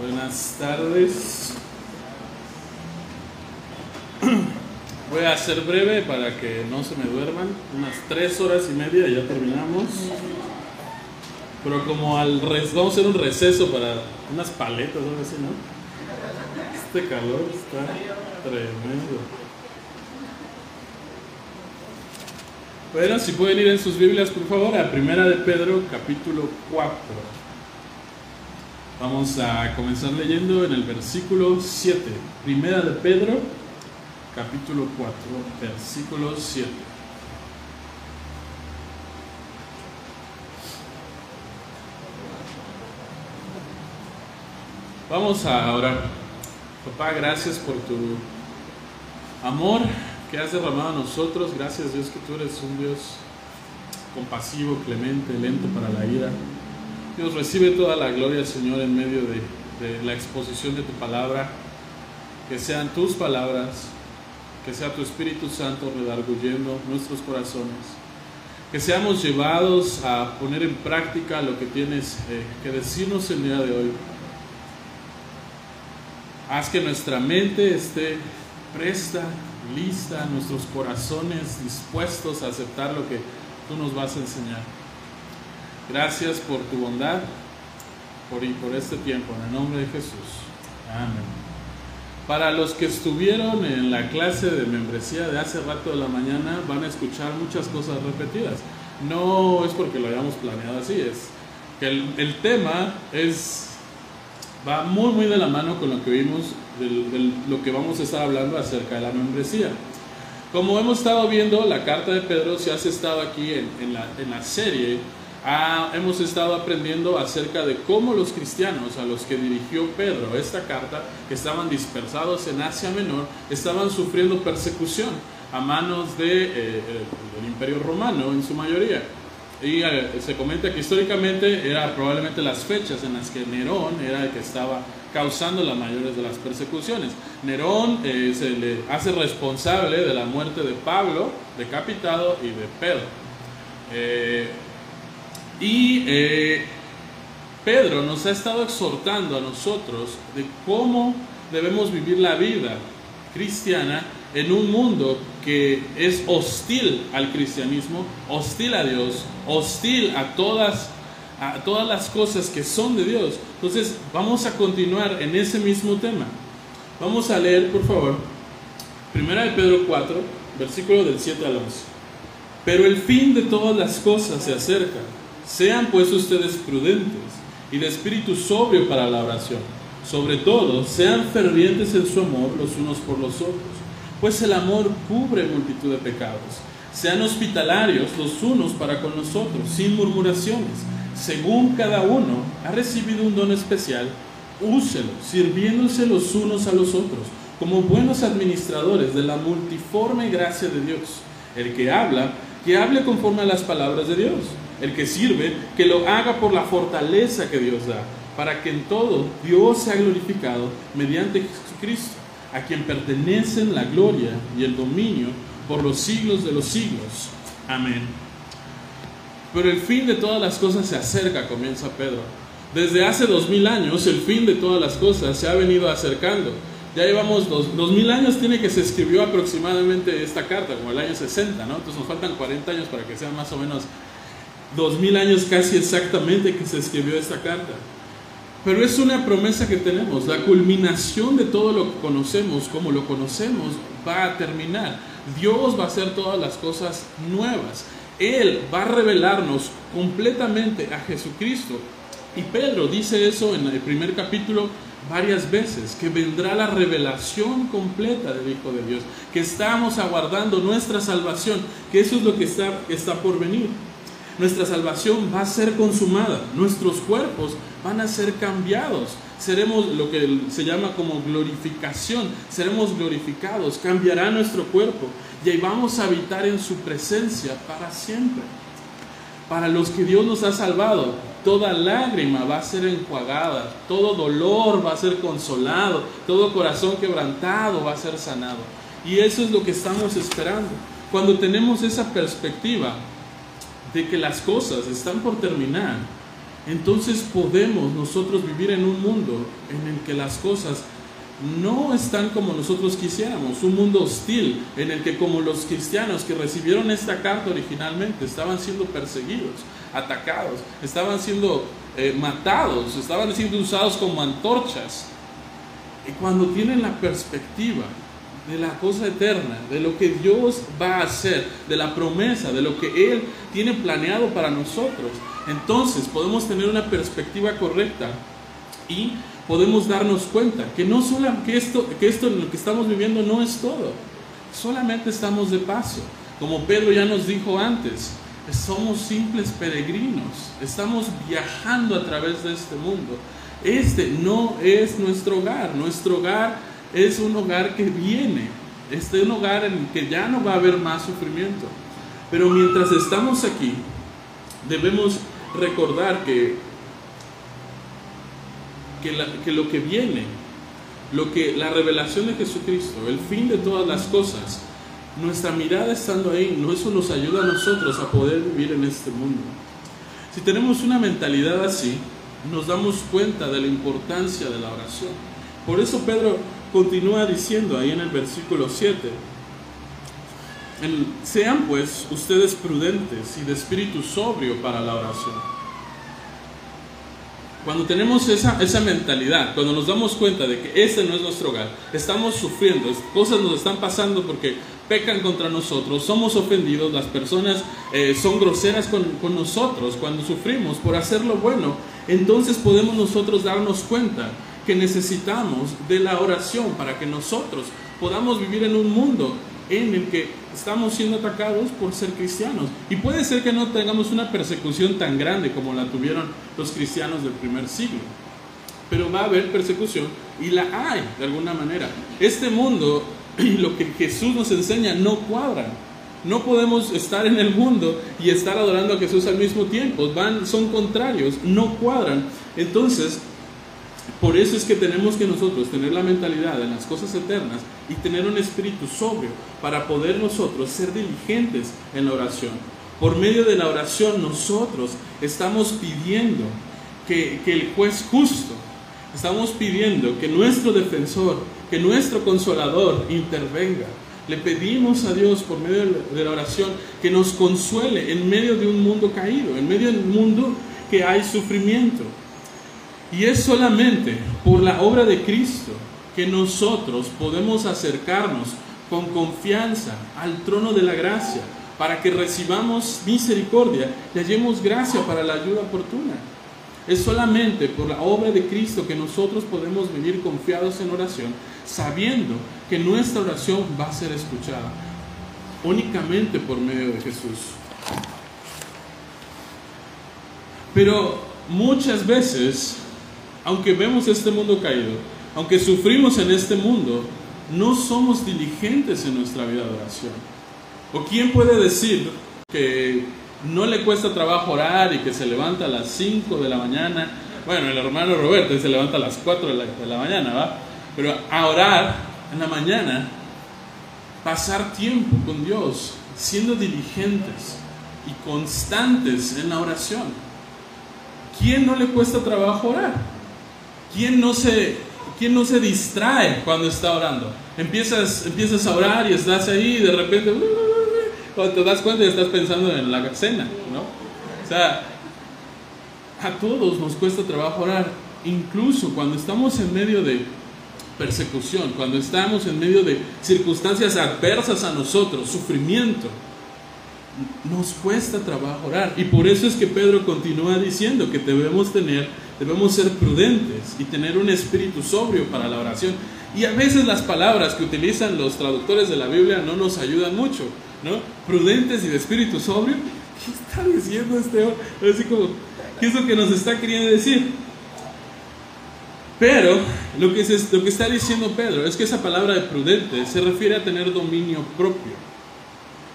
Buenas tardes. Voy a ser breve para que no se me duerman. Unas tres horas y media y ya terminamos. Pero como al res, vamos a hacer un receso para unas paletas o algo así, ¿no? Este calor está tremendo. Bueno, si pueden ir en sus Biblias, por favor, a Primera de Pedro, capítulo 4. Vamos a comenzar leyendo en el versículo 7. Primera de Pedro, capítulo 4, versículo 7. Vamos a orar. Papá, gracias por tu amor que has derramado a nosotros. Gracias Dios que tú eres un Dios compasivo, clemente, lento para la ira. Dios recibe toda la gloria, Señor, en medio de, la exposición de tu palabra. Que sean tus palabras, que sea tu Espíritu Santo redarguyendo nuestros corazones. Que seamos llevados a poner en práctica lo que tienes eh, que decirnos el día de hoy. Haz que nuestra mente esté presta, lista, nuestros corazones dispuestos a aceptar lo que tú nos vas a enseñar. Gracias por tu bondad por, y por este tiempo, en el nombre de Jesús. Amén. Para los que estuvieron en la clase de membresía de hace rato de la mañana, van a escuchar muchas cosas repetidas. No es porque lo hayamos planeado así, es que el, el tema es va muy muy de la mano con lo que vimos, de, lo que vamos a estar hablando acerca de la membresía. Como hemos estado viendo, la carta de Pedro, si has estado aquí en, en, la, en la, serie, ah, hemos estado aprendiendo acerca de cómo los cristianos a los que dirigió Pedro esta carta, que estaban dispersados en Asia Menor, estaban sufriendo persecución a manos de, eh, del Imperio Romano en su mayoría. Y eh, se comenta que históricamente eran probablemente las fechas en las que Nerón era el que estaba causando las mayores de las persecuciones. Nerón eh, se le hace responsable de la muerte de Pablo, decapitado, y de Pedro. Y eh, Pedro nos ha estado exhortando a nosotros de cómo debemos vivir la vida cristiana en un mundo que es hostil al cristianismo, hostil a Dios, hostil a todas, a todas las cosas que son de Dios. Entonces vamos a continuar en ese mismo tema. Vamos a leer, por favor, Primera de Pedro 4, versículo del 7 al 11. Pero el fin de todas las cosas se acerca. Sean pues ustedes prudentes y de espíritu sobrio para la oración. Sobre todo, sean fervientes en su amor los unos por los otros pues el amor cubre multitud de pecados. Sean hospitalarios los unos para con nosotros, sin murmuraciones. Según cada uno ha recibido un don especial, úselo, sirviéndose los unos a los otros, como buenos administradores de la multiforme gracia de Dios. El que habla, que hable conforme a las palabras de Dios. El que sirve, que lo haga por la fortaleza que Dios da, para que en todo Dios sea glorificado mediante Jesucristo a quien pertenecen la gloria y el dominio por los siglos de los siglos. Amén. Pero el fin de todas las cosas se acerca, comienza Pedro. Desde hace dos mil años el fin de todas las cosas se ha venido acercando. Ya llevamos dos, dos, mil años, tiene que se escribió aproximadamente esta carta, como el año 60, ¿no? Entonces nos faltan 40 años para que sean más o menos dos mil años casi exactamente que se escribió esta carta. Pero es una promesa que tenemos. La culminación de todo lo que conocemos, como lo conocemos, va a terminar. Dios va a hacer todas las cosas nuevas. Él va a revelarnos completamente a Jesucristo. Y Pedro dice eso en el primer capítulo varias veces, que vendrá la revelación completa del Hijo de Dios, que estamos aguardando nuestra salvación, que eso es lo que está, está por venir. Nuestra salvación va a ser consumada, nuestros cuerpos van a ser cambiados, seremos lo que se llama como glorificación, seremos glorificados, cambiará nuestro cuerpo. Y ahí vamos a habitar en su presencia para siempre. Para los que Dios nos ha salvado, toda lágrima va a ser enjuagada, todo dolor va a ser consolado, todo corazón quebrantado va a ser sanado. Y eso es lo que estamos esperando. Cuando tenemos esa perspectiva, de que las cosas están por terminar, entonces podemos nosotros vivir en un mundo en el que las cosas no están como nosotros quisiéramos, un mundo hostil en el que como los cristianos que recibieron esta carta originalmente estaban siendo perseguidos, atacados, estaban siendo eh, matados, estaban siendo usados como antorchas. Y cuando tienen la perspectiva de la cosa eterna, de lo que Dios va a hacer, de la promesa, de lo que Él tiene planeado para nosotros, entonces podemos tener una perspectiva correcta y podemos darnos cuenta que no solo esto, que esto en lo que estamos viviendo no es todo, solamente estamos de paso. Como Pedro ya nos dijo antes, somos simples peregrinos, estamos viajando a través de este mundo. Este no es nuestro hogar, nuestro hogar es un hogar que viene, este es un hogar en el que ya no va a haber más sufrimiento. Pero mientras estamos aquí, debemos recordar que que, lo que viene, lo que la revelación de Jesucristo, el fin de todas las cosas, nuestra mirada estando ahí, no eso nos ayuda a nosotros a poder vivir en este mundo. Si tenemos una mentalidad así, nos damos cuenta de la importancia de la oración. Por eso Pedro continúa diciendo ahí en el versículo 7, sean pues ustedes prudentes y de espíritu sobrio para la oración cuando tenemos esa, esa mentalidad, cuando nos damos cuenta de que ese no es nuestro hogar, estamos sufriendo, cosas nos están pasando porque pecan contra nosotros, somos ofendidos, las personas eh, son groseras con, con nosotros cuando sufrimos por hacer lo bueno, entonces podemos nosotros darnos cuenta que necesitamos de la oración para que nosotros podamos vivir en un mundo en el que estamos siendo atacados por ser cristianos. Y puede ser que no tengamos una persecución tan grande como la tuvieron los cristianos del primer siglo. Pero va a haber persecución y la hay de alguna manera. Este mundo y lo que Jesús nos enseña no cuadran. No podemos estar en el mundo y estar adorando a Jesús al mismo tiempo. Van, son contrarios, no cuadran. Entonces, por eso es que tenemos que nosotros tener la mentalidad de las cosas eternas y tener un espíritu sobrio para poder nosotros ser diligentes en la oración. Por medio de la oración nosotros estamos pidiendo que, que el juez justo, estamos pidiendo que nuestro defensor, que nuestro consolador intervenga. Le pedimos a Dios por medio de la oración que nos consuele en medio de un mundo caído, en medio de un mundo que hay sufrimiento. Y es solamente por la obra de Cristo que nosotros podemos acercarnos con confianza al trono de la gracia para que recibamos misericordia y hallemos gracia para la ayuda oportuna. Es solamente por la obra de Cristo que nosotros podemos vivir confiados en oración, sabiendo que nuestra oración va a ser escuchada únicamente por medio de Jesús. Pero muchas veces aunque vemos este mundo caído, aunque sufrimos en este mundo, no somos diligentes en nuestra vida de oración. ¿O quién puede decir que no le cuesta trabajo orar y que se levanta a las 5 de la mañana? Bueno, el hermano Roberto se levanta a las 4 de la, mañana, ¿va? Pero a orar en la mañana, pasar tiempo con Dios, siendo diligentes y constantes en la oración. ¿Quién no le cuesta trabajo orar? ¿Quién no se, quién no se distrae cuando está orando? Empiezas, empiezas a orar y estás ahí y de repente, uh, uh, uh, cuando te das cuenta estás pensando en la cena, ¿no? O sea, a todos nos cuesta trabajo orar, incluso cuando estamos en medio de persecución, cuando estamos en medio de circunstancias adversas a nosotros, sufrimiento, nos cuesta trabajo orar. Y por eso es que Pedro continúa diciendo que debemos tener debemos ser prudentes y tener un espíritu sobrio para la oración. Y a veces las palabras que utilizan los traductores de la Biblia no nos ayudan mucho, ¿no? Prudentes y de espíritu sobrio. ¿Qué está diciendo este hombre? Así como, ¿qué es lo que nos está queriendo decir? Pero lo que, lo que está diciendo Pedro es que esa palabra de prudente se refiere a tener dominio propio.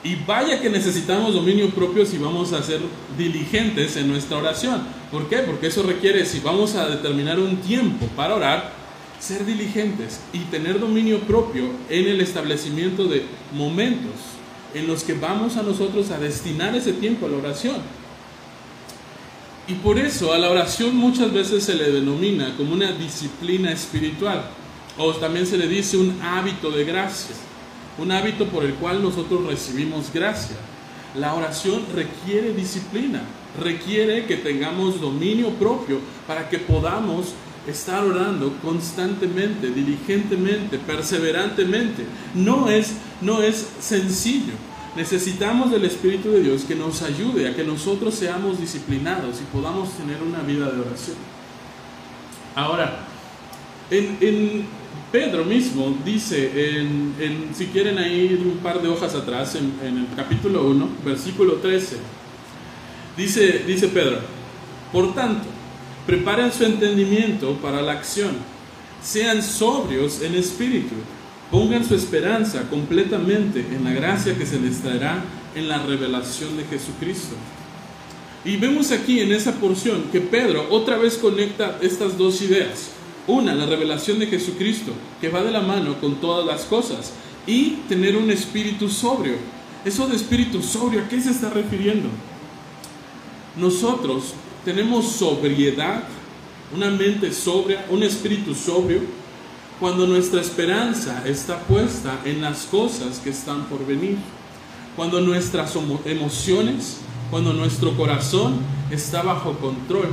Y vaya que necesitamos dominio propio si vamos a ser diligentes en nuestra oración. ¿Por qué? Porque eso requiere, si vamos a determinar un tiempo para orar, ser diligentes y tener dominio propio en el establecimiento de momentos en los que vamos a nosotros a destinar ese tiempo a la oración. Y por eso a la oración muchas veces se le denomina como una disciplina espiritual, o también se le dice un hábito de gracia, un hábito por el cual nosotros recibimos gracia. La oración requiere disciplina, requiere que tengamos dominio propio para que podamos estar orando constantemente, diligentemente, perseverantemente. No es, no es sencillo. Necesitamos del Espíritu de Dios que nos ayude a que nosotros seamos disciplinados y podamos tener una vida de oración. Ahora, en, Pedro mismo dice, en, si quieren ir un par de hojas atrás, en, el capítulo 1, versículo 13, dice, dice Pedro, por tanto, preparen su entendimiento para la acción, sean sobrios en espíritu Pongan su esperanza completamente en la gracia que se les traerá en la revelación de Jesucristo. Y vemos aquí en esa porción que Pedro otra vez conecta estas dos ideas. Una, la revelación de Jesucristo, que va de la mano con todas las cosas, y tener un espíritu sobrio. Eso de espíritu sobrio, ¿a qué se está refiriendo? Nosotros tenemos sobriedad, una mente sobria, un espíritu sobrio, cuando nuestra esperanza está puesta en las cosas que están por venir, cuando nuestras emociones, cuando nuestro corazón está bajo control.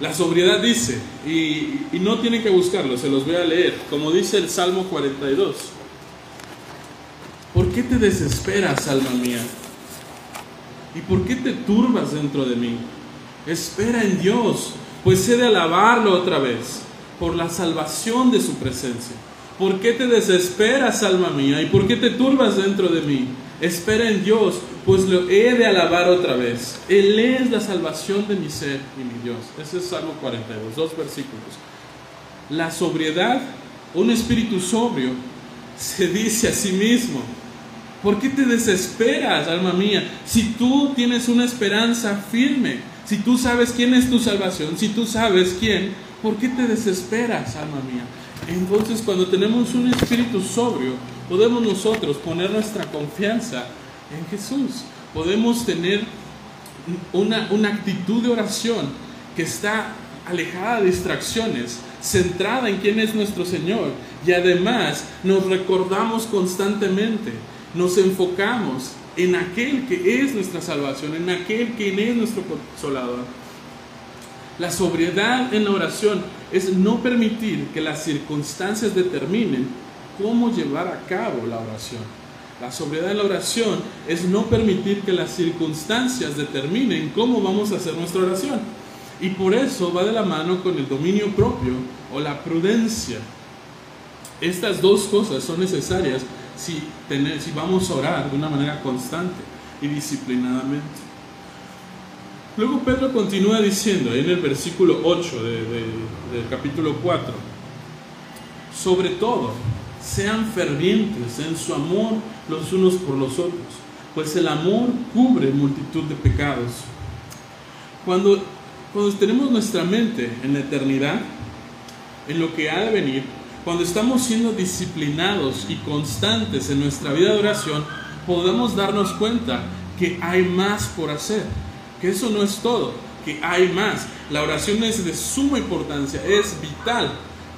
La sobriedad dice, y, no tienen que buscarlo, se los voy a leer, como dice el Salmo 42. ¿Por qué te desesperas, alma mía? ¿Y por qué te turbas dentro de mí? Espera en Dios, pues he de alabarlo otra vez por la salvación de su presencia. ¿Por qué te desesperas, alma mía? ¿Y por qué te turbas dentro de mí? Espera en Dios, pues lo he de alabar otra vez. Él es la salvación de mi ser y mi Dios. Ese es Salmo 42, dos versículos. La sobriedad, un espíritu sobrio, se dice a sí mismo. ¿Por qué te desesperas, alma mía? Si tú tienes una esperanza firme, si tú sabes quién es tu salvación, si tú sabes quién ¿Por qué te desesperas, alma mía? Entonces cuando tenemos un espíritu sobrio, podemos nosotros poner nuestra confianza en Jesús. Podemos tener una, una actitud de oración que está alejada de distracciones, centrada en quién es nuestro Señor. Y además nos recordamos constantemente, nos enfocamos en aquel que es nuestra salvación, en aquel que es nuestro consolador. La sobriedad en la oración es no permitir que las circunstancias determinen cómo llevar a cabo la oración. La sobriedad en la oración es no permitir que las circunstancias determinen cómo vamos a hacer nuestra oración. Y por eso va de la mano con el dominio propio o la prudencia. Estas dos cosas son necesarias si, si vamos a orar de una manera constante y disciplinadamente. Luego Pedro continúa diciendo en el versículo 8 del capítulo 4, sobre todo, sean fervientes en su amor los unos por los otros, pues el amor cubre multitud de pecados. Cuando, cuando tenemos nuestra mente en la eternidad, en lo que ha de venir, cuando estamos siendo disciplinados y constantes en nuestra vida de oración, podemos darnos cuenta que hay más por hacer que eso no es todo, que hay más. La oración es de suma importancia, es vital.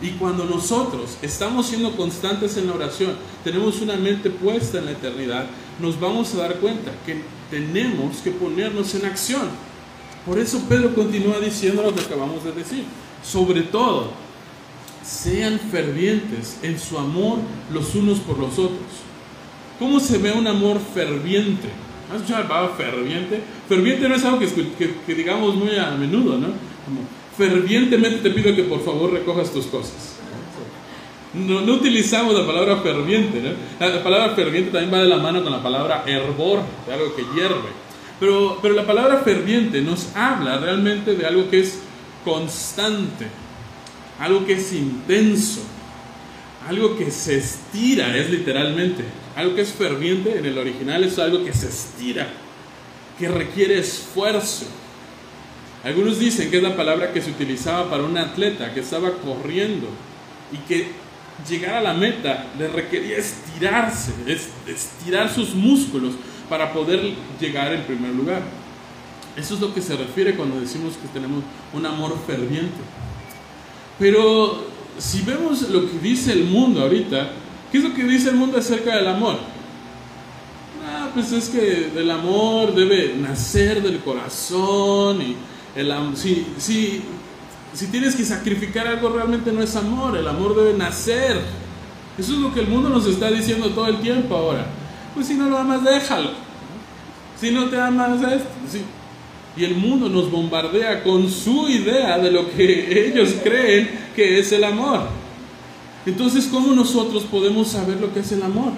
Y cuando nosotros estamos siendo constantes en la oración, tenemos una mente puesta en la eternidad, nos vamos a dar cuenta que tenemos que ponernos en acción. Por eso Pedro continúa diciendo lo que acabamos de decir. Sobre todo, sean fervientes en su amor los unos por los otros. ¿Cómo se ve un amor ferviente? ¿Has escuchado ferviente? Ferviente no es algo que, digamos muy a menudo, ¿no? Como, fervientemente te pido que por favor recojas tus cosas. No, utilizamos la palabra ferviente. La palabra ferviente también va de la mano con la palabra hervor, de algo que hierve. Pero, pero la palabra ferviente nos habla realmente de algo que es constante, algo que es intenso, algo que se estira, es literalmente. Algo que es ferviente en el original es algo que se estira, que requiere esfuerzo. Algunos dicen que es la palabra que se utilizaba para un atleta que estaba corriendo y que llegar a la meta le requería estirarse, estirar sus músculos para poder llegar en primer lugar. Eso es lo que se refiere cuando decimos que tenemos un amor ferviente. Pero si vemos lo que dice el mundo ahorita, ¿qué es lo que dice el mundo acerca del amor? Ah, pues es que el amor debe nacer del corazón y el, si, si, si tienes que sacrificar algo realmente no es amor, el amor debe nacer. Eso es lo que el mundo nos está diciendo todo el tiempo ahora. Pues si no lo amas, déjalo. Si no te amas, esto. Y el mundo nos bombardea con su idea de lo que ellos creen que es el amor. Entonces, ¿cómo nosotros podemos saber lo que es el amor?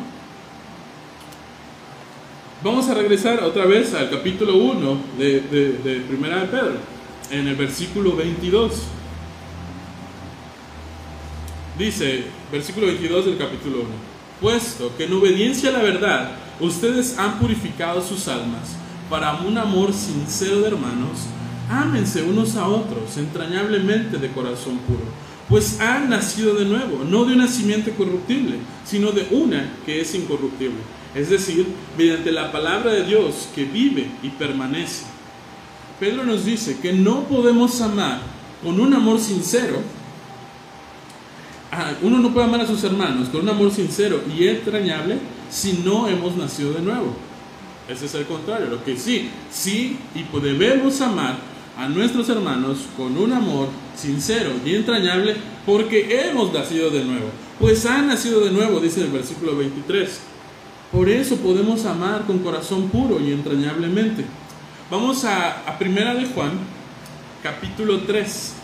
Vamos a regresar otra vez al capítulo 1 de, Primera de Pedro, en el versículo 22. Dice, versículo 22 del capítulo 1, puesto que en obediencia a la verdad ustedes han purificado sus almas para un amor sincero de hermanos, ámense unos a otros entrañablemente de corazón puro, pues han nacido de nuevo, no de una simiente corruptible, sino de una que es incorruptible, es decir, mediante la palabra de Dios que vive y permanece. Pedro nos dice que no podemos amar con un amor sincero uno no puede amar a sus hermanos con un amor sincero y entrañable si no hemos nacido de nuevo. Ese es el contrario, lo que sí, sí y debemos amar a nuestros hermanos con un amor sincero y entrañable porque hemos nacido de nuevo. Pues han nacido de nuevo, dice el versículo 23. Por eso podemos amar con corazón puro y entrañablemente. Vamos a, a Primera de Juan, capítulo 3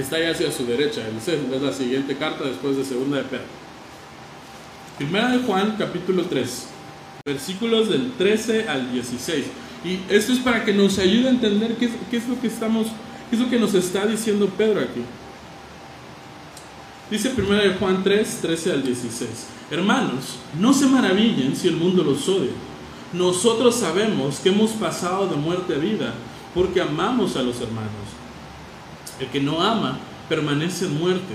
está ahí hacia su derecha. Es la siguiente carta después de segunda de Pedro. Primera de Juan, capítulo 3, versículos del 13 al 16. Y esto es para que nos ayude a entender qué es, lo que estamos, qué es lo que nos está diciendo Pedro aquí. Dice primera de Juan 3, 13 al 16. Hermanos, no se maravillen si el mundo los odia. Nosotros sabemos que hemos pasado de muerte a vida porque amamos a los hermanos. El que no ama permanece en muerte.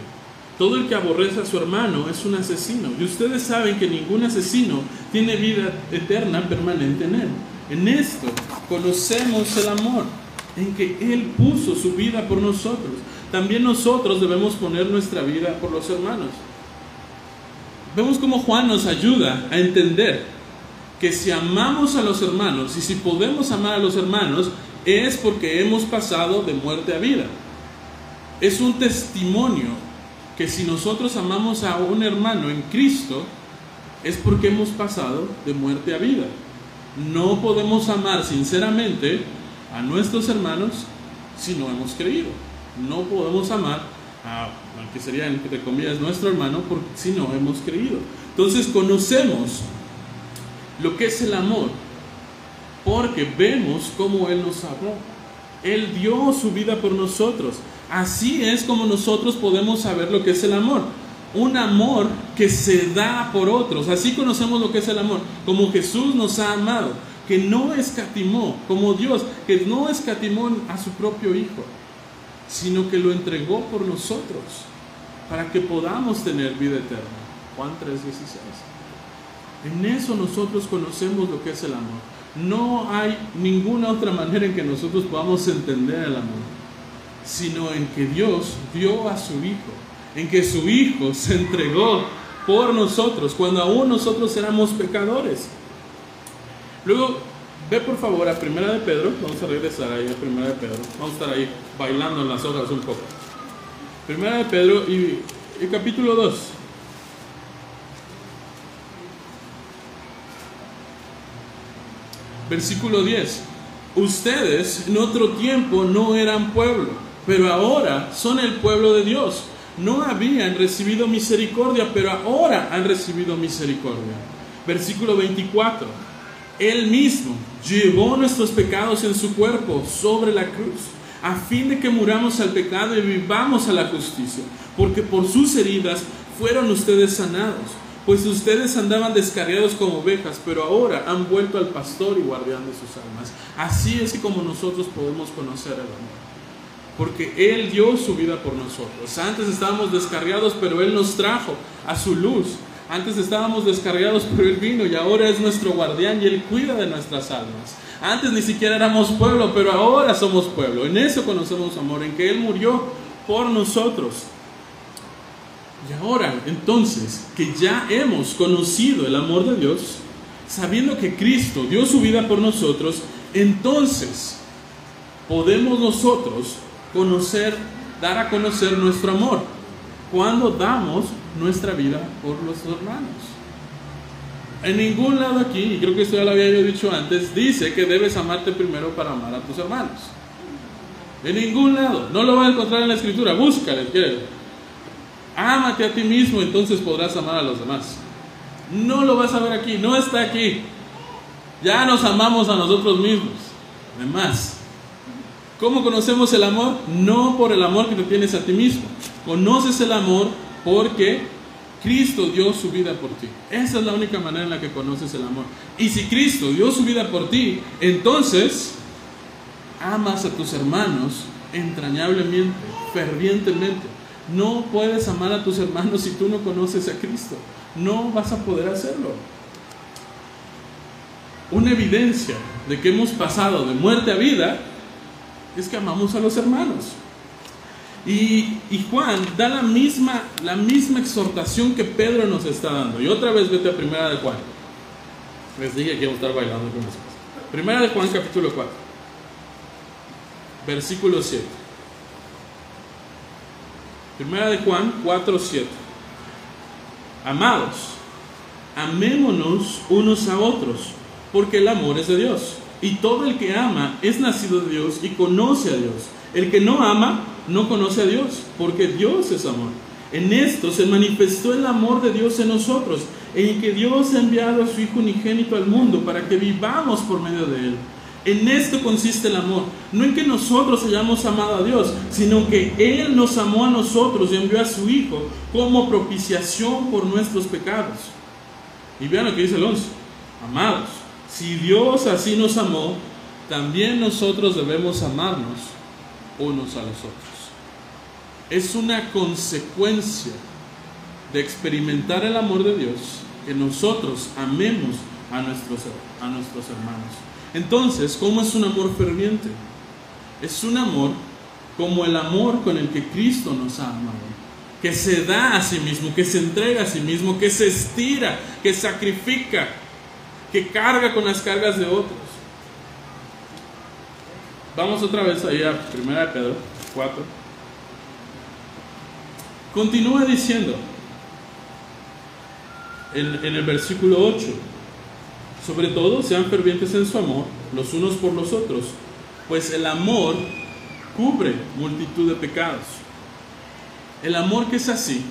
Todo el que aborrece a su hermano es un asesino. Y ustedes saben que ningún asesino tiene vida eterna permanente en él. En esto conocemos el amor, en que Él puso su vida por nosotros. También nosotros debemos poner nuestra vida por los hermanos. Vemos cómo Juan nos ayuda a entender que si amamos a los hermanos y si podemos amar a los hermanos, es porque hemos pasado de muerte a vida es un testimonio que si nosotros amamos a un hermano en Cristo, es porque hemos pasado de muerte a vida. No podemos amar sinceramente a nuestros hermanos si no hemos creído. No podemos amar a, al que sería, entre comillas, nuestro hermano porque, si no hemos creído. Entonces conocemos lo que es el amor porque vemos cómo Él nos amó. Él dio su vida por nosotros. Así es como nosotros podemos saber lo que es el amor. Un amor que se da por otros. Así conocemos lo que es el amor. Como Jesús nos ha amado. Que no escatimó, como Dios, que no escatimó a su propio Hijo, sino que lo entregó por nosotros, para que podamos tener vida eterna. Juan 3:16. En eso nosotros conocemos lo que es el amor. No hay ninguna otra manera en que nosotros podamos entender el amor sino en que Dios dio a su Hijo, en que su Hijo se entregó por nosotros cuando aún nosotros éramos pecadores. Luego, ve por favor a Primera de Pedro, vamos a regresar ahí a Primera de Pedro, vamos a estar ahí bailando en las hojas un poco. Primera de Pedro y, capítulo 2. Versículo 10. Ustedes en otro tiempo no eran pueblo pero ahora son el pueblo de Dios. No habían recibido misericordia, pero ahora han recibido misericordia. Versículo 24. Él mismo llevó nuestros pecados en su cuerpo sobre la cruz, a fin de que muramos al pecado y vivamos a la justicia, porque por sus heridas fueron ustedes sanados, pues ustedes andaban descarriados como ovejas, pero ahora han vuelto al pastor y guardián de sus almas. Así es como nosotros podemos conocer el amor porque Él dio su vida por nosotros. Antes estábamos descarriados, pero Él nos trajo a su luz, Antes estábamos descargados, pero Él vino y ahora es nuestro guardián y Él cuida de nuestras almas. Antes ni siquiera éramos pueblo, pero ahora somos pueblo. En eso conocemos amor, en que Él murió por nosotros. Y ahora, entonces, que ya hemos conocido el amor de Dios, sabiendo que Cristo dio su vida por nosotros, entonces podemos nosotros conocer, dar a conocer nuestro amor cuando damos nuestra vida por los hermanos. En ningún lado aquí, y creo que esto ya lo había yo dicho antes, dice que debes amarte primero para amar a tus hermanos. En ningún lado. No lo vas a encontrar en la escritura. Búscale. Ámate a ti mismo, entonces podrás amar a los demás. No lo vas a ver aquí. No está aquí. Ya nos amamos a nosotros mismos. Además, ¿cómo conocemos el amor? No por el amor que te tienes a ti mismo. Conoces el amor porque Cristo dio su vida por ti. Esa es la única manera en la que conoces el amor. Y si Cristo dio su vida por ti, entonces amas a tus hermanos entrañablemente, fervientemente. No puedes amar a tus hermanos si tú no conoces a Cristo. No vas a poder hacerlo. Una evidencia de que hemos pasado de muerte a vida es que amamos a los hermanos. Y, Juan da la misma, la misma exhortación que Pedro nos está dando. Y otra vez vete a Primera de Juan. Les dije que íbamos a estar bailando con eso. Primera de Juan capítulo 4. Versículo 7. Primera de Juan 4, 7. Amados, amémonos unos a otros, porque el amor es de Dios. Y todo el que ama es nacido de Dios y conoce a Dios. El que no ama no conoce a Dios, porque Dios es amor. En esto se manifestó el amor de Dios en nosotros, en que Dios ha enviado a su Hijo unigénito al mundo para que vivamos por medio de Él. En esto consiste el amor, no en que nosotros hayamos amado a Dios, sino que Él nos amó a nosotros y envió a su Hijo como propiciación por nuestros pecados. Y vean lo que dice el 11, amados, si Dios así nos amó, también nosotros debemos amarnos unos a los otros. Es una consecuencia de experimentar el amor de Dios que nosotros amemos a nuestros, a nuestros hermanos. Entonces, ¿cómo es un amor ferviente? Es un amor como el amor con el que Cristo nos ha amado, que se da a sí mismo, que se entrega a sí mismo, que se estira, que sacrifica, que carga con las cargas de otros. Vamos otra vez ahí a 1 de Pedro 4. Continúa diciendo en, en el versículo 8. Sobre todo, sean fervientes en su amor, los unos por los otros, pues el amor cubre multitud de pecados. El amor que es así,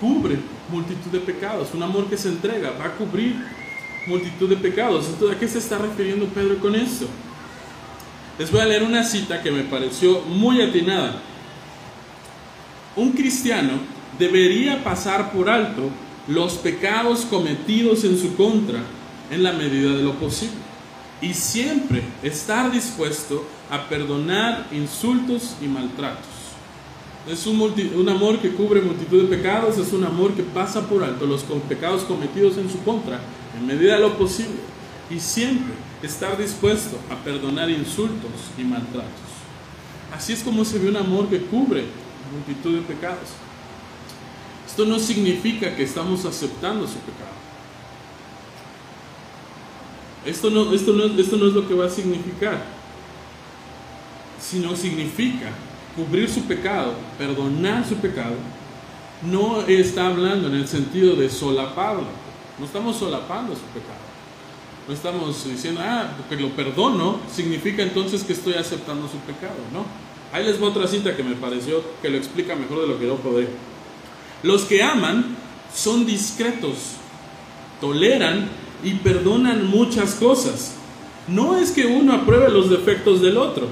cubre multitud de pecados. Un amor que se entrega va a cubrir multitud de pecados. Entonces, ¿a qué se está refiriendo Pedro con esto? Les voy a leer una cita que me pareció muy atinada. Un cristiano debería pasar por alto los pecados cometidos en su contra en la medida de lo posible. Y siempre estar dispuesto a perdonar insultos y maltratos. Es un, un, amor que cubre multitud de pecados, es un amor que pasa por alto los pecados cometidos en su contra en medida de lo posible. Y siempre estar dispuesto a perdonar insultos y maltratos. Así es como se ve un amor que cubre multitud de pecados. Esto no significa que estamos aceptando su pecado. Esto no, esto, no, esto no es lo que va a significar, sino significa cubrir su pecado, perdonar su pecado. No está hablando en el sentido de solaparlo, no estamos solapando su pecado. No estamos diciendo, ah, porque lo perdono, significa entonces que estoy aceptando su pecado, ¿no? Ahí les voy otra cita que me pareció que lo explica mejor de lo que yo podré. Los que aman son discretos, toleran y perdonan muchas cosas. No es que uno apruebe los defectos del otro,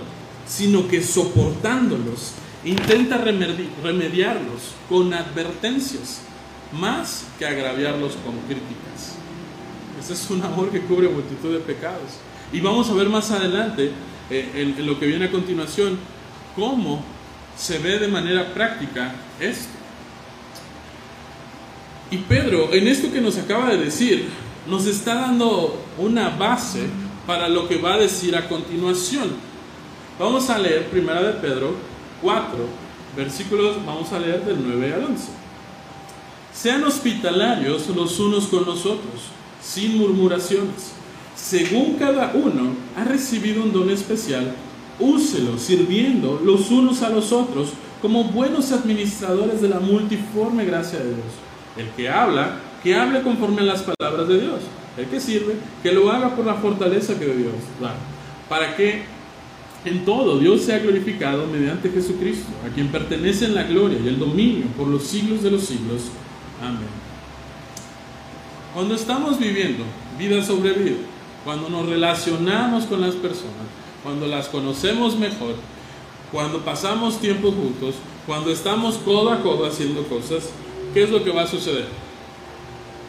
sino que soportándolos intenta remediarlos con advertencias, más que agraviarlos con críticas. Ese es un amor que cubre multitud de pecados. Y vamos a ver más adelante, eh, en lo que viene a continuación, cómo se ve de manera práctica esto. Y Pedro, en esto que nos acaba de decir, nos está dando una base para lo que va a decir a continuación. Vamos a leer primera de Pedro 4, versículos, vamos a leer del 9 al 11. Sean hospitalarios los unos con los otros, sin murmuraciones. Según cada uno ha recibido un don especial, úselo sirviendo los unos a los otros como buenos administradores de la multiforme gracia de Dios. El que habla, que hable conforme a las palabras de Dios. El que sirve, que lo haga por la fortaleza que Dios da. Para que en todo Dios sea glorificado mediante Jesucristo, a quien pertenecen la gloria y el dominio por los siglos de los siglos. Amén. Cuando estamos viviendo vida sobre vida, cuando nos relacionamos con las personas, cuando las conocemos mejor, cuando pasamos tiempo juntos, cuando estamos codo a codo haciendo cosas, ¿qué es lo que va a suceder?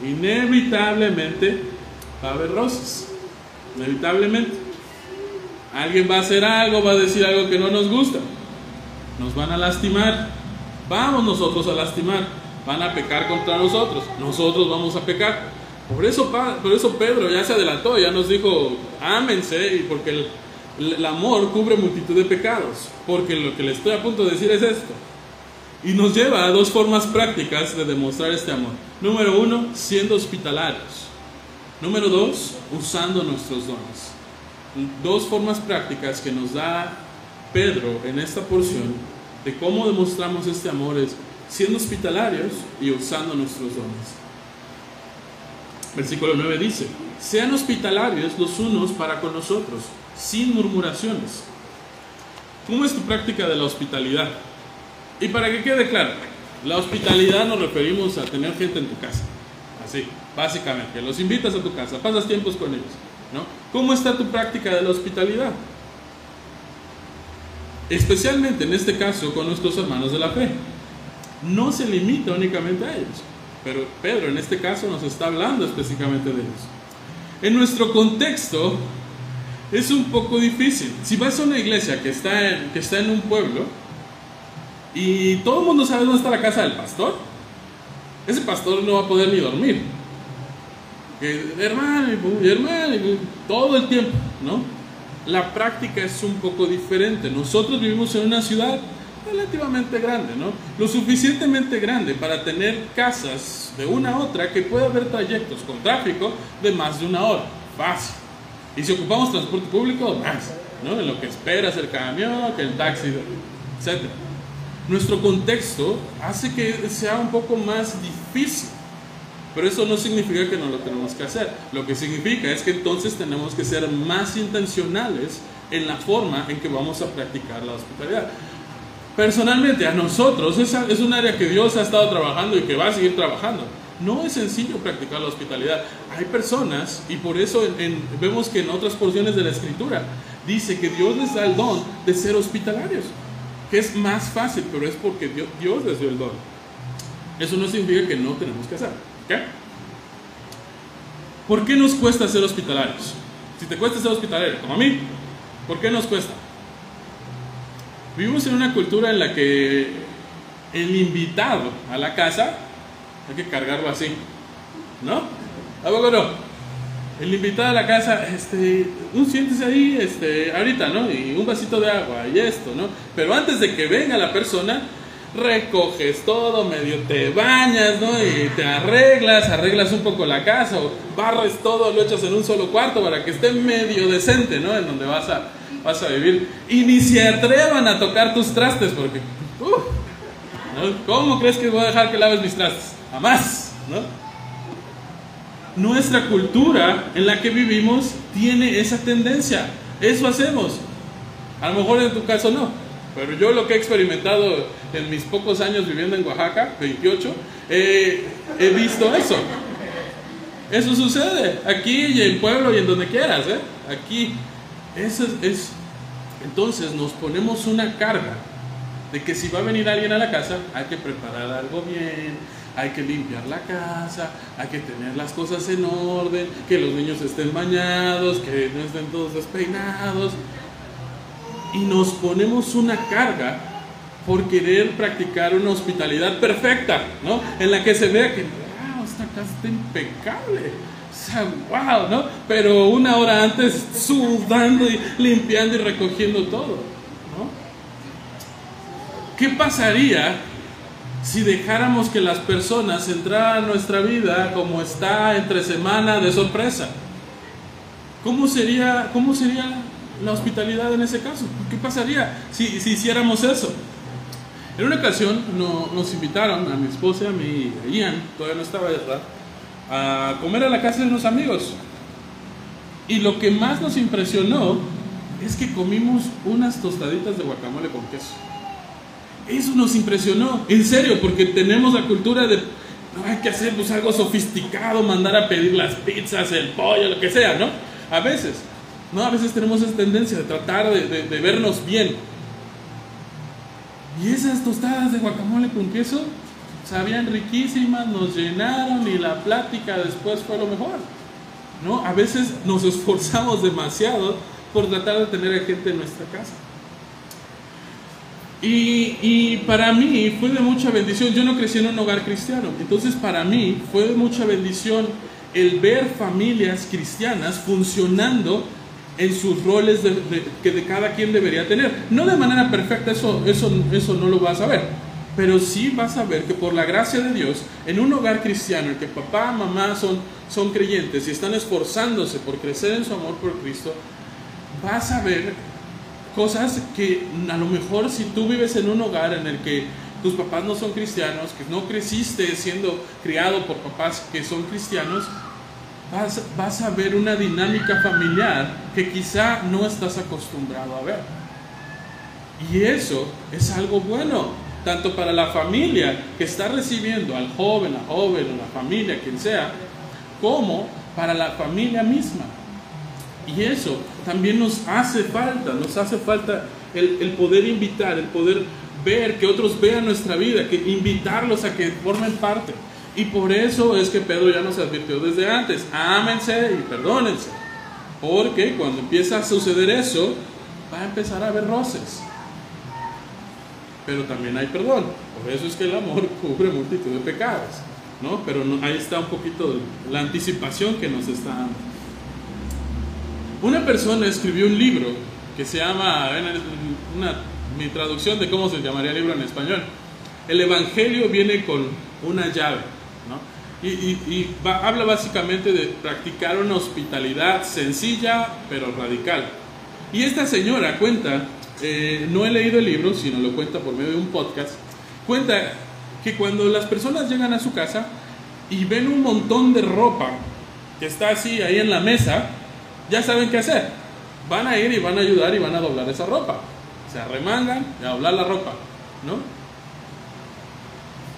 Inevitablemente va a haber roces. Inevitablemente. Alguien va a hacer algo, va a decir algo que no nos gusta. Nos van a lastimar. Vamos nosotros a lastimar. Van a pecar contra nosotros. Nosotros vamos a pecar. Por eso, por eso Pedro ya se adelantó, ya nos dijo, ámense, porque el, el amor cubre multitud de pecados. Porque lo que le estoy a punto de decir es esto. Y nos lleva a dos formas prácticas de demostrar este amor. Número uno, siendo hospitalarios. Número dos, usando nuestros dones. Dos formas prácticas que nos da Pedro en esta porción de cómo demostramos este amor es siendo hospitalarios y usando nuestros dones. Versículo 9 dice, sean hospitalarios los unos para con nosotros, sin murmuraciones. ¿Cómo es tu práctica de la hospitalidad? Y para que quede claro, la hospitalidad nos referimos a tener gente en tu casa. Así, básicamente. Los invitas a tu casa, pasas tiempos con ellos. ¿no? ¿Cómo está tu práctica de la hospitalidad? Especialmente en este caso con nuestros hermanos de la fe. No se limita únicamente a ellos. Pero Pedro en este caso nos está hablando específicamente de ellos. En nuestro contexto es un poco difícil. Si vas a una iglesia que está en, que está en un pueblo, y todo el mundo sabe dónde está la casa del pastor. Ese pastor no va a poder ni dormir. hermano, hermano, todo el tiempo, ¿no? La práctica es un poco diferente. Nosotros vivimos en una ciudad relativamente grande, ¿no? Lo suficientemente grande para tener casas de una a otra que pueda haber trayectos con tráfico de más de una hora. Fácil. Y si ocupamos transporte público, más, ¿no? En lo que esperas el camión, que el taxi, etcétera nuestro contexto hace que sea un poco más difícil. Pero eso no significa que no lo tenemos que hacer. Lo que significa es que entonces tenemos que ser más intencionales en la forma en que vamos a practicar la hospitalidad. Personalmente, a nosotros es, es un área que Dios ha estado trabajando y que va a seguir trabajando. No es sencillo practicar la hospitalidad. Hay personas, y por eso vemos que en otras porciones de la Escritura dice que Dios les da el don de ser hospitalarios que es más fácil, pero es porque Dios, les dio el don. Eso no significa que no tenemos que hacer. ¿Por qué nos cuesta ser hospitalarios? Si te cuesta ser hospitalario, como a mí, ¿por qué nos cuesta? Vivimos en una cultura en la que el invitado a la casa hay que cargarlo así, ¿no? ¿A poco no? el invitado a la casa, este, un siéntese ahí, este, ahorita, ¿no? Y un vasito de agua y esto, ¿no? Pero antes de que venga la persona, recoges todo, medio te bañas, ¿no? Y te arreglas, arreglas un poco la casa, o barres todo, lo echas en un solo cuarto para que esté medio decente, ¿no? En donde vas a, vas a vivir. Y ni se atrevan a tocar tus trastes, porque, ¿cómo crees que voy a dejar que laves mis trastes? Jamás, ¿no? nuestra cultura en la que vivimos tiene esa tendencia. Eso hacemos. A lo mejor en tu caso no, pero yo lo que he experimentado en mis pocos años viviendo en Oaxaca, 28, he visto eso. Eso sucede aquí y en pueblo y en donde quieras. ¿eh? Aquí, Entonces nos ponemos una carga de que si va a venir alguien a la casa, hay que preparar algo bien, hay que limpiar la casa, hay que tener las cosas en orden, que los niños estén bañados, que no estén todos despeinados. Y nos ponemos una carga por querer practicar una hospitalidad perfecta, ¿no? En la que se vea que, casa está impecable. Wow, ¿no? Pero una hora antes sudando y limpiando y recogiendo todo, ¿no? ¿Qué pasaría si dejáramos que las personas entraran a nuestra vida como está entre semana de sorpresa? ¿Cómo sería, cómo sería la hospitalidad en ese caso? ¿Qué pasaría si, si hiciéramos eso? En una ocasión nos invitaron a mi esposa, a mi Ian, todavía no estaba ¿verdad? A comer a la casa de unos amigos. Y lo que más nos impresionó es que comimos unas tostaditas de guacamole con queso. Eso nos impresionó, en serio, porque tenemos la cultura de no hay que hacer pues, algo sofisticado, mandar a pedir las pizzas, el pollo, lo que sea, ¿no? A veces, ¿no? A veces tenemos esa tendencia de tratar de, de vernos bien. Y esas tostadas de guacamole con queso sabían riquísimas, nos llenaron y la plática después fue lo mejor. ¿no? A veces nos esforzamos demasiado por tratar de tener a gente en nuestra casa. Y, y, para mí fue de mucha bendición. Yo no crecí en un hogar cristiano, entonces para mí fue de mucha bendición el ver familias cristianas funcionando en sus roles que de cada quien debería tener. No de manera perfecta, eso, eso, eso no lo vas a ver, pero sí vas a ver que por la gracia de Dios, en un hogar cristiano en que papá, mamá son, son creyentes y están esforzándose por crecer en su amor por Cristo, vas a ver cosas que a lo mejor si tú vives en un hogar en el que tus papás no son cristianos, que no creciste siendo criado por papás que son cristianos, vas, vas a ver una dinámica familiar que quizá no estás acostumbrado a ver. Y eso es algo bueno tanto para la familia que está recibiendo al joven, la joven o la familia, quien sea, como para la familia misma. Y eso también nos hace falta, nos hace falta el, el, poder invitar, el poder ver, que otros vean nuestra vida, que invitarlos a que formen parte. Y por eso es que Pedro ya nos advirtió desde antes, ámense y perdónense. Porque cuando empieza a suceder eso, va a empezar a haber roces pero también hay perdón. Por eso es que el amor cubre multitud de pecados, ¿no? Pero ahí está un poquito la anticipación que nos está dando. Una persona escribió un libro que se llama, una, mi traducción de cómo se llamaría el libro en español, el Evangelio viene con una llave, ¿no? Y, y, habla básicamente de practicar una hospitalidad sencilla pero radical. Y esta señora cuenta eh, no he leído el libro, sino lo cuenta por medio de un podcast, cuenta que cuando las personas llegan a su casa y ven un montón de ropa que está así ahí en la mesa, ya saben qué hacer. Van a ir y van a ayudar y van a doblar esa ropa. Se arremangan y a doblar la ropa, ¿no?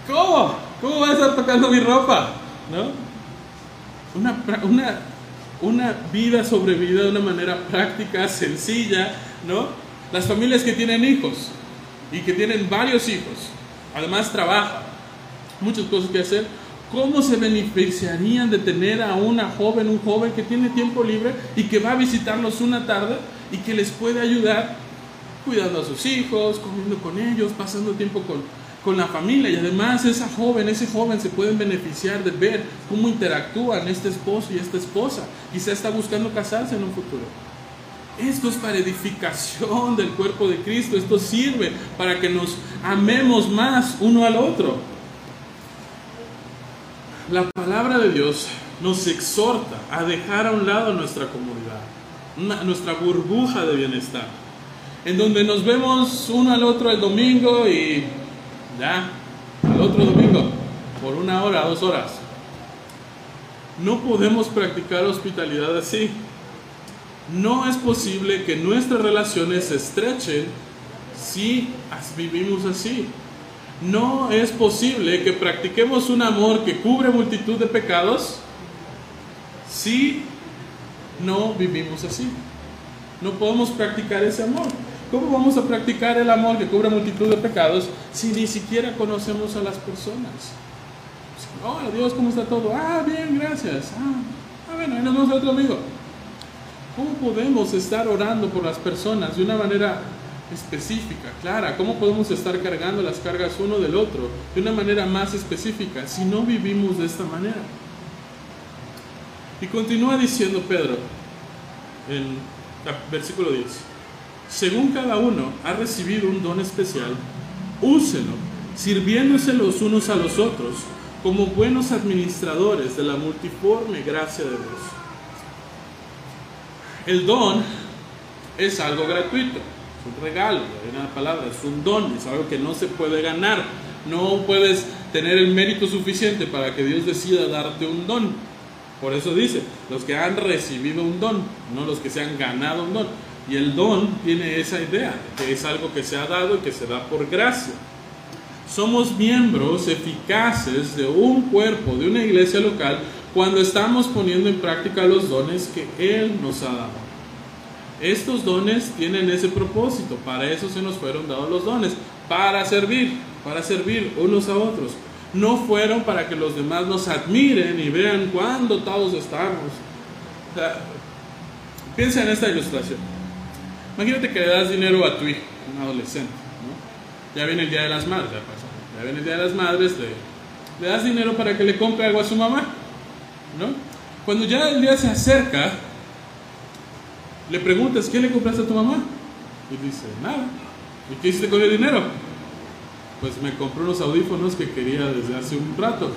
¿Cómo? ¿Cómo va a estar tocando mi ropa? ¿No? Una, una, una vida sobre vida de una manera práctica, sencilla, ¿no? Las familias que tienen hijos y que tienen varios hijos, además trabajan, muchas cosas que hacer, ¿cómo se beneficiarían de tener a una joven, un joven que tiene tiempo libre y que va a visitarlos una tarde y que les puede ayudar cuidando a sus hijos, comiendo con ellos, pasando tiempo con, con la familia y además esa joven, ese joven se pueden beneficiar de ver cómo interactúan este esposo y esta esposa. Quizá está buscando casarse en un futuro. Esto es para edificación del cuerpo de Cristo. Esto sirve para que nos amemos más uno al otro. La palabra de Dios nos exhorta a dejar a un lado nuestra comunidad, nuestra burbuja de bienestar, en donde nos vemos uno al otro el domingo y ya, al otro domingo, por una hora, dos horas. No podemos practicar hospitalidad así. No es posible que nuestras relaciones se estrechen si vivimos así. No es posible que practiquemos un amor que cubre multitud de pecados si no vivimos así. No podemos practicar ese amor. ¿Cómo vamos a practicar el amor que cubre multitud de pecados si ni siquiera conocemos a las personas? Hola Dios, ¿cómo está todo? Ah, bien, gracias. Ah, ah bueno, ahí nos vemos otro amigo. ¿Cómo podemos estar orando por las personas de una manera específica, clara? ¿Cómo podemos estar cargando las cargas uno del otro de una manera más específica si no vivimos de esta manera? Y continúa diciendo Pedro en versículo 10. Según cada uno ha recibido un don especial, úselo, sirviéndose los unos a los otros como buenos administradores de la multiforme gracia de Dios. El don es algo gratuito, es un regalo, hay una palabra, es un don, es algo que no se puede ganar. No puedes tener el mérito suficiente para que Dios decida darte un don. Por eso dice, los que han recibido un don, no los que se han ganado un don. Y el don tiene esa idea, que es algo que se ha dado y que se da por gracia. Somos miembros eficaces de un cuerpo, de una iglesia local, cuando estamos poniendo en práctica los dones que Él nos ha dado. Estos dones tienen ese propósito, para eso se nos fueron dados los dones, para servir, para servir unos a otros. No fueron para que los demás nos admiren y vean cuán dotados estamos. piensa en esta ilustración. Imagínate que le das dinero a tu hijo, un adolescente. Ya viene el Día de las Madres, ya pasó. Ya viene el Día de las Madres, le, le das dinero para que le compre algo a su mamá. ¿No? Cuando ya el día se acerca, le preguntas, ¿qué le compraste a tu mamá? Y dice, nada. ¿Y qué hiciste con el dinero? Pues me compré unos audífonos que quería desde hace un rato.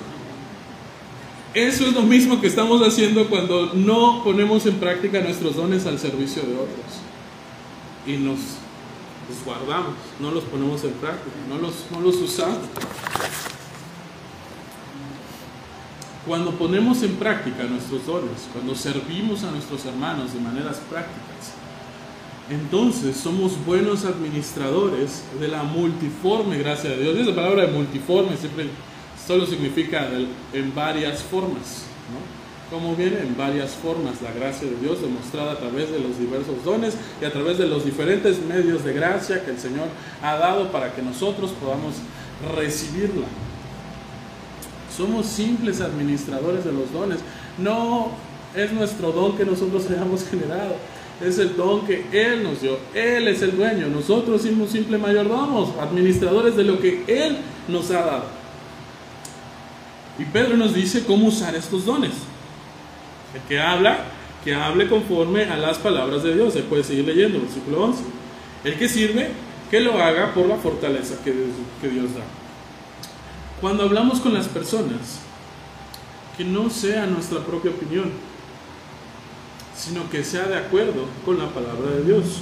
Eso es lo mismo que estamos haciendo cuando no ponemos en práctica nuestros dones al servicio de otros. Y nos guardamos, no los ponemos en práctica, no los, no los usamos. Cuando ponemos en práctica nuestros dones, cuando servimos a nuestros hermanos de maneras prácticas, entonces somos buenos administradores de la multiforme gracia de Dios. Esa palabra de multiforme siempre solo significa en varias formas, ¿no? Como viene en varias formas la gracia de Dios demostrada a través de los diversos dones y a través de los diferentes medios de gracia que el Señor ha dado para que nosotros podamos recibirla. Somos simples administradores de los dones. No es nuestro don que nosotros hayamos generado. Es el don que Él nos dio. Él es el dueño. Nosotros somos simples mayordomos, administradores de lo que Él nos ha dado. Y Pedro nos dice cómo usar estos dones. El que habla, que hable conforme a las palabras de Dios. Se puede seguir leyendo, versículo 11. El que sirve, que lo haga por la fortaleza que que Dios da. Cuando hablamos con las personas, que no sea nuestra propia opinión, sino que sea de acuerdo con la palabra de Dios,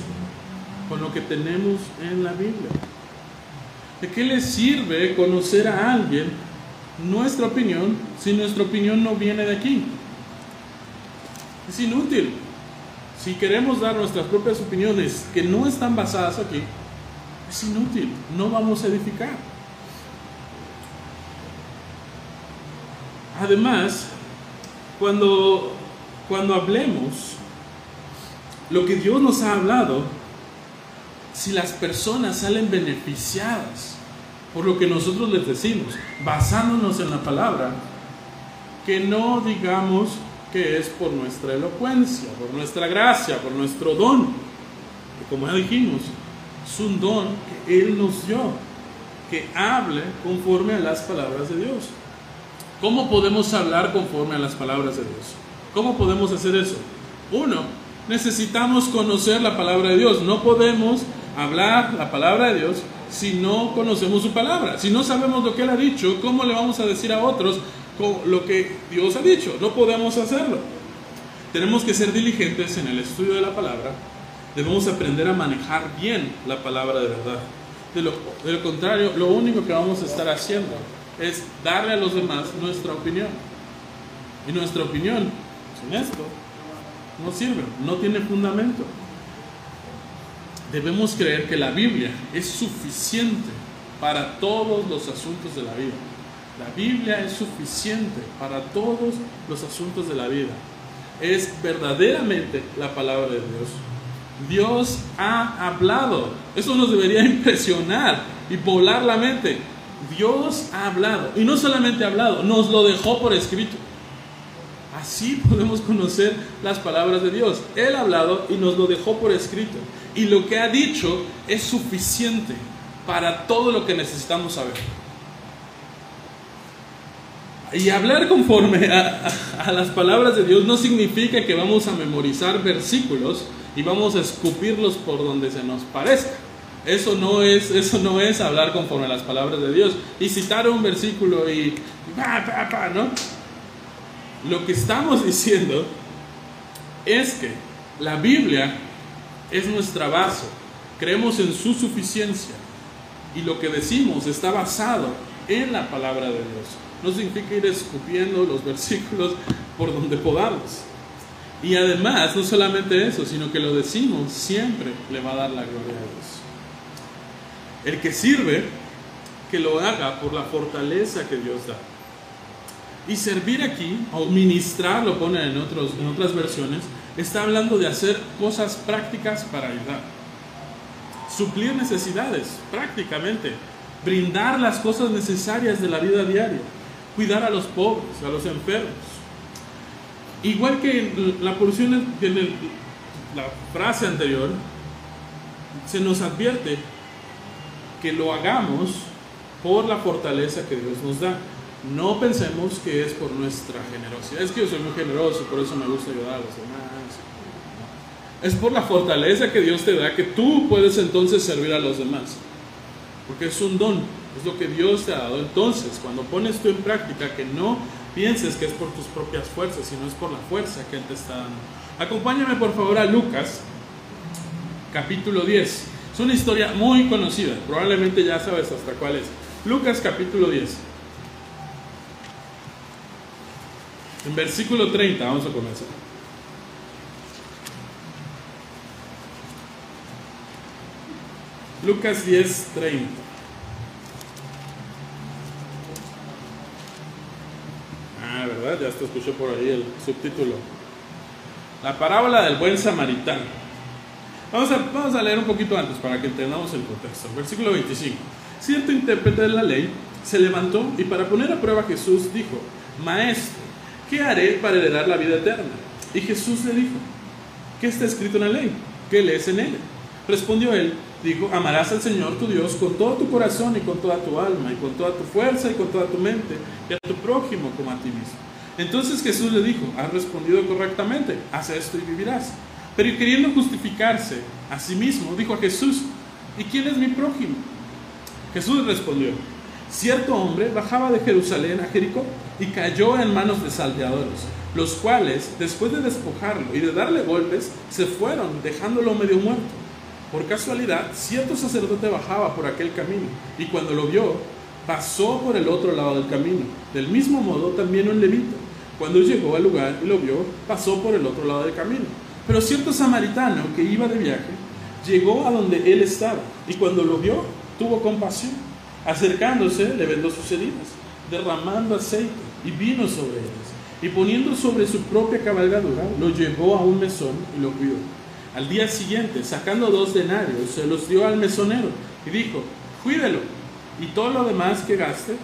con lo que tenemos en la Biblia. ¿De qué le sirve conocer a alguien nuestra opinión si nuestra opinión no viene de aquí? Es inútil. Si queremos dar nuestras propias opiniones que no están basadas aquí, es inútil, no vamos a edificar. Además, cuando, cuando hablemos lo que Dios nos ha hablado, si las personas salen beneficiadas por lo que nosotros les decimos, basándonos en la palabra, que no digamos que es por nuestra elocuencia, por nuestra gracia, por nuestro don. Que como ya dijimos, es un don que Él nos dio, que hable conforme a las palabras de Dios. ¿Cómo podemos hablar conforme a las palabras de Dios? ¿Cómo podemos hacer eso? Uno, necesitamos conocer la palabra de Dios. No podemos hablar la palabra de Dios si no conocemos su palabra. Si no sabemos lo que Él ha dicho, ¿cómo le vamos a decir a otros lo que Dios ha dicho? No podemos hacerlo. Tenemos que ser diligentes en el estudio de la palabra. Debemos aprender a manejar bien la palabra de verdad. De lo, de lo contrario, lo único que vamos a estar haciendo es darle a los demás nuestra opinión. Y nuestra opinión, sin esto, no sirve, no tiene fundamento. Debemos creer que la Biblia es suficiente para todos los asuntos de la vida. La Biblia es suficiente para todos los asuntos de la vida. Es verdaderamente la palabra de Dios. Dios ha hablado. Eso nos debería impresionar y volar la mente. Dios ha hablado. Y no solamente ha hablado, nos lo dejó por escrito. Así podemos conocer las palabras de Dios. Él ha hablado y nos lo dejó por escrito. Y lo que ha dicho es suficiente para todo lo que necesitamos saber. Y hablar conforme a, a, las palabras de Dios no significa que vamos a memorizar versículos y vamos a escupirlos por donde se nos parezca. Eso no es, eso no es hablar conforme a las palabras de Dios. Y citar un versículo y... Pa, pa, pa, ¿no? Lo que estamos diciendo es que la Biblia es nuestra base. Creemos en su suficiencia. Y lo que decimos está basado en la palabra de Dios. No significa ir escupiendo los versículos por donde podamos. Y además, no solamente eso, sino que lo decimos siempre le va a dar la gloria a Dios. El que sirve, que lo haga por la fortaleza que Dios da. Y servir aquí, o ministrar, lo ponen en, otros, en otras versiones, está hablando de hacer cosas prácticas para ayudar. Suplir necesidades, prácticamente. Brindar las cosas necesarias de la vida diaria. Cuidar a los pobres, a los enfermos. Igual que en la porción, en la frase anterior, se nos advierte que lo hagamos por la fortaleza que Dios nos da. No pensemos que es por nuestra generosidad. Es que yo soy muy generoso, por eso me gusta ayudar a los demás. Es por la fortaleza que Dios te da que tú puedes entonces servir a los demás. Porque es un don, es lo que Dios te ha dado. Entonces, cuando pones tú en práctica que no pienses que es por tus propias fuerzas, sino es por la fuerza que Él te está dando. Acompáñame por favor a Lucas, capítulo 10. Es una historia muy conocida, probablemente ya sabes hasta cuál es. Lucas capítulo 10. En versículo 30, vamos a comenzar. Lucas 10, 30. Ah, ¿verdad? Ya te escuché por ahí el subtítulo. La parábola del buen samaritano. Vamos a, leer un poquito antes para que entendamos el contexto. Versículo 25. Cierto intérprete de la ley se levantó y para poner a prueba a Jesús dijo, Maestro, ¿qué haré para heredar la vida eterna? Y Jesús le dijo, ¿qué está escrito en la ley? ¿Qué lees en ella? Respondió él, dijo, amarás al Señor tu Dios con todo tu corazón y con toda tu alma y con toda tu fuerza y con toda tu mente y a tu prójimo como a ti mismo. Entonces Jesús le dijo, has respondido correctamente, haz esto y vivirás. Pero queriendo justificarse a sí mismo, dijo a Jesús, ¿y quién es mi prójimo? Jesús respondió, cierto hombre bajaba de Jerusalén a Jericó y cayó en manos de salteadores, los cuales, después de despojarlo y de darle golpes, se fueron dejándolo medio muerto. Por casualidad, cierto sacerdote bajaba por aquel camino y cuando lo vio, pasó por el otro lado del camino. Del mismo modo, también un levita, cuando llegó al lugar y lo vio, pasó por el otro lado del camino. Pero cierto samaritano que iba de viaje, llegó a donde él estaba y cuando lo vio, tuvo compasión. Acercándose, le vendó sus heridas, derramando aceite y vino sobre ellas. Y poniendo sobre su propia cabalgadura, lo llevó a un mesón y lo cuidó. Al día siguiente, sacando dos denarios, se los dio al mesonero y dijo, cuídelo, y todo lo demás que gaste,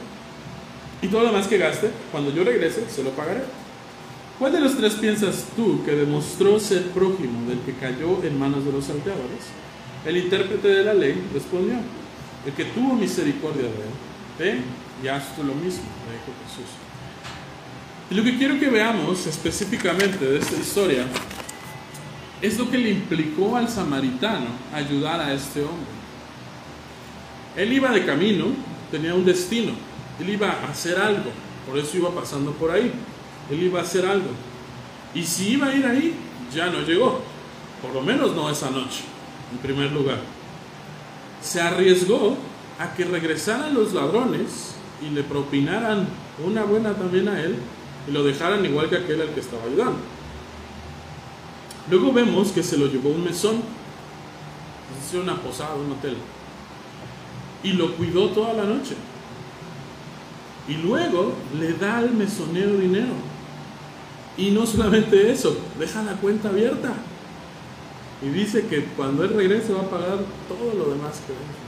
y todo lo demás que gaste, cuando yo regrese, se lo pagaré. ¿Cuál de los tres piensas tú que demostró ser prójimo del que cayó en manos de los salteadores? El intérprete de la ley respondió, el que tuvo misericordia de él, ve y haz tú lo mismo, le dijo Jesús. Y lo que quiero que veamos específicamente de esta historia es lo que le implicó al samaritano ayudar a este hombre. Él iba de camino, tenía un destino, él iba a hacer algo, por eso iba pasando por ahí, él iba a hacer algo. Y si iba a ir ahí, ya no llegó, por lo menos no esa noche, en primer lugar. Se arriesgó a que regresaran los ladrones y le propinaran una buena también a él y lo dejaran igual que aquel al que estaba ayudando. Luego vemos que se lo llevó un mesón, es decir, una posada, un hotel, y lo cuidó toda la noche. Y luego le da al mesonero dinero. Y no solamente eso, deja la cuenta abierta. Y dice que cuando él regrese va a pagar todo lo demás que debe.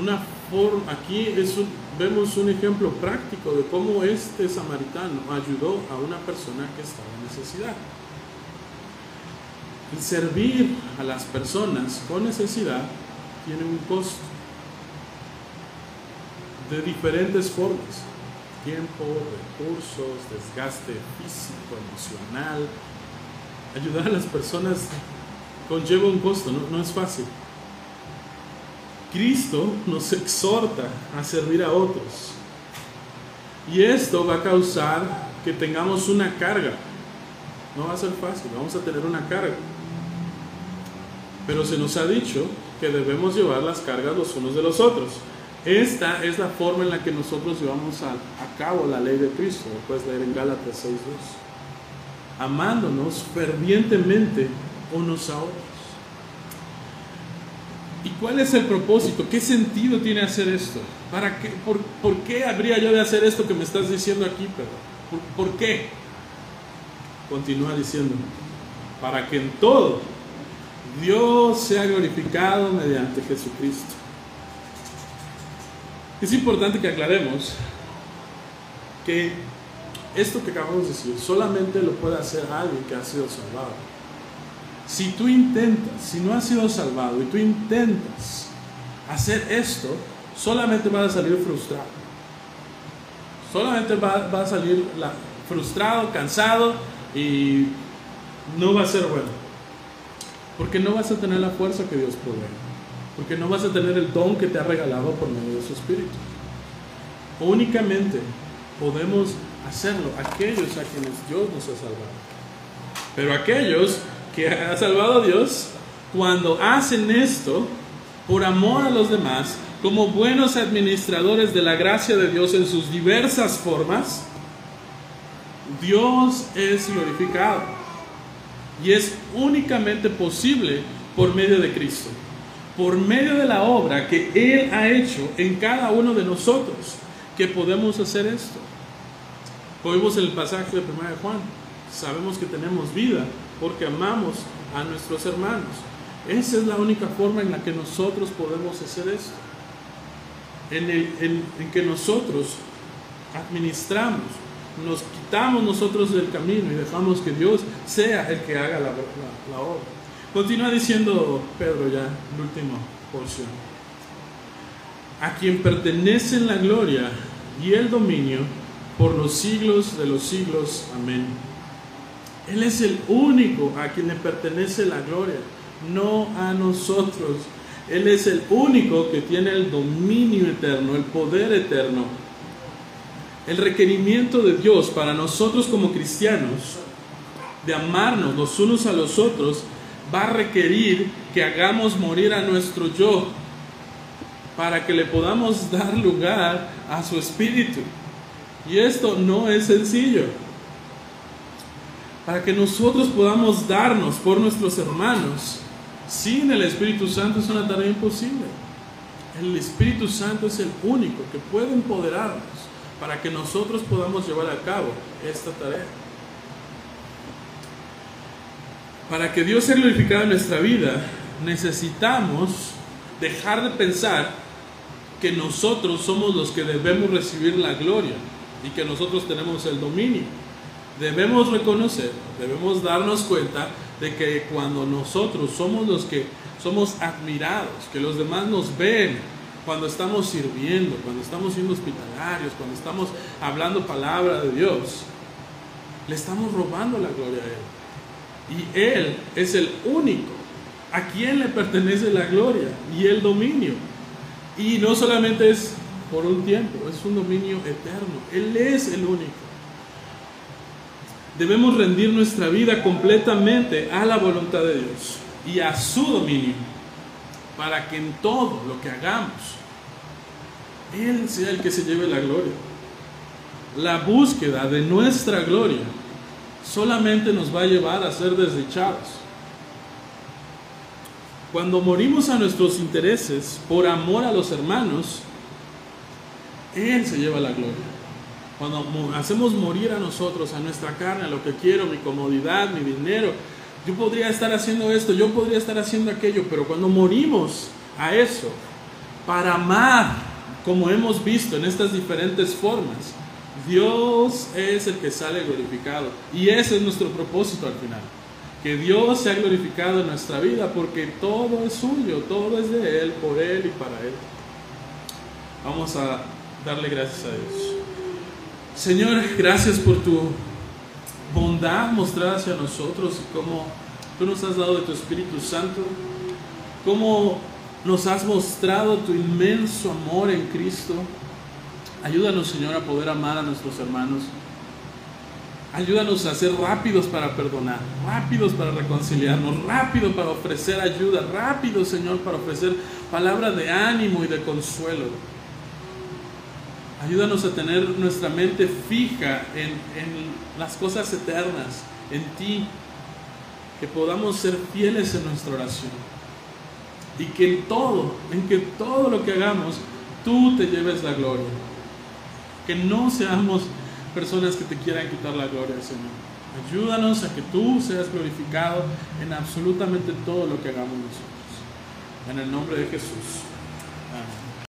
Una forma, aquí es un, vemos un ejemplo práctico de cómo este samaritano ayudó a una persona que estaba en necesidad. El servir a las personas con necesidad tiene un costo de diferentes formas. Tiempo, recursos, desgaste físico, emocional. Ayudar a las personas conlleva un costo, no, no es fácil. Cristo nos exhorta a servir a otros. Y esto va a causar que tengamos una carga. No va a ser fácil, vamos a tener una carga. Pero se nos ha dicho que debemos llevar las cargas los unos de los otros. Esta es la forma en la que nosotros llevamos a, cabo la ley de Cristo. puedes leer en Gálatas 6.2. Amándonos fervientemente unos a otros. ¿Y cuál es el propósito? ¿Qué sentido tiene hacer esto? ¿Para qué, por, qué habría yo de hacer esto que me estás diciendo aquí, Pedro? ¿Por, ¿Por qué? Continúa diciendo, para que en todo Dios sea glorificado mediante Jesucristo. Es importante que aclaremos que esto que acabamos de decir solamente lo puede hacer alguien que ha sido salvado. Si tú intentas, si no has sido salvado y tú intentas hacer esto, solamente vas a salir frustrado. Solamente va, a salir frustrado, cansado y no va a ser bueno. Porque no vas a tener la fuerza que Dios provee. Porque no vas a tener el don que te ha regalado por medio de su Espíritu. Únicamente podemos hacerlo aquellos a quienes Dios nos ha salvado. Pero aquellos que ha salvado a Dios, cuando hacen esto por amor a los demás, como buenos administradores de la gracia de Dios en sus diversas formas, Dios es glorificado. Y es únicamente posible por medio de Cristo, por medio de la obra que Él ha hecho en cada uno de nosotros, que podemos hacer esto. Oímos el pasaje de 1 de Juan, sabemos que tenemos vida porque amamos a nuestros hermanos. Esa es la única forma en la que nosotros podemos hacer esto. En, el, que nosotros administramos, nos quitamos nosotros del camino y dejamos que Dios sea el que haga la, obra. Continúa diciendo Pedro ya, la última porción. A quien pertenecen la gloria y el dominio por los siglos de los siglos. Amén. Él es el único a quien le pertenece la gloria, no a nosotros. Él es el único que tiene el dominio eterno, el poder eterno. El requerimiento de Dios para nosotros como cristianos de amarnos los unos a los otros va a requerir que hagamos morir a nuestro yo para que le podamos dar lugar a su espíritu. Y esto no es sencillo para que nosotros podamos darnos por nuestros hermanos. Sin el Espíritu Santo es una tarea imposible. El Espíritu Santo es el único que puede empoderarnos para que nosotros podamos llevar a cabo esta tarea. Para que Dios sea glorificado en nuestra vida, necesitamos dejar de pensar que nosotros somos los que debemos recibir la gloria y que nosotros tenemos el dominio debemos reconocer, debemos darnos cuenta de que cuando nosotros somos los que somos admirados, que los demás nos ven cuando estamos sirviendo, cuando estamos siendo hospitalarios, cuando estamos hablando palabra de Dios, le estamos robando la gloria a Él. Y Él es el único a quien le pertenece la gloria y el dominio. Y no solamente es por un tiempo, es un dominio eterno. Él es el único. Debemos rendir nuestra vida completamente a la voluntad de Dios y a su dominio, para que en todo lo que hagamos, Él sea el que se lleve la gloria. La búsqueda de nuestra gloria solamente nos va a llevar a ser desdichados. Cuando morimos a nuestros intereses por amor a los hermanos, Él se lleva la gloria. Cuando hacemos morir a nosotros, a nuestra carne, a lo que quiero, mi comodidad, mi dinero, yo podría estar haciendo esto, yo podría estar haciendo aquello, pero cuando morimos a eso, para amar, como hemos visto en estas diferentes formas, Dios es el que sale glorificado. Y ese es nuestro propósito al final. Que Dios sea glorificado en nuestra vida porque todo es suyo, todo es de Él, por Él y para Él. Vamos a darle gracias a Dios. Señor, gracias por tu bondad mostrada hacia nosotros y cómo tú nos has dado de tu Espíritu Santo, cómo nos has mostrado tu inmenso amor en Cristo. Ayúdanos, Señor, a poder amar a nuestros hermanos. Ayúdanos a ser rápidos para perdonar, rápidos para reconciliarnos, rápidos para ofrecer ayuda, rápidos, Señor, para ofrecer palabras de ánimo y de consuelo. Ayúdanos a tener nuestra mente fija en, en las cosas eternas, en ti, que podamos ser fieles en nuestra oración. Y que en todo, en que todo lo que hagamos, tú te lleves la gloria. Que no seamos personas que te quieran quitar la gloria, Señor. Ayúdanos a que tú seas glorificado en absolutamente todo lo que hagamos nosotros. En el nombre de Jesús.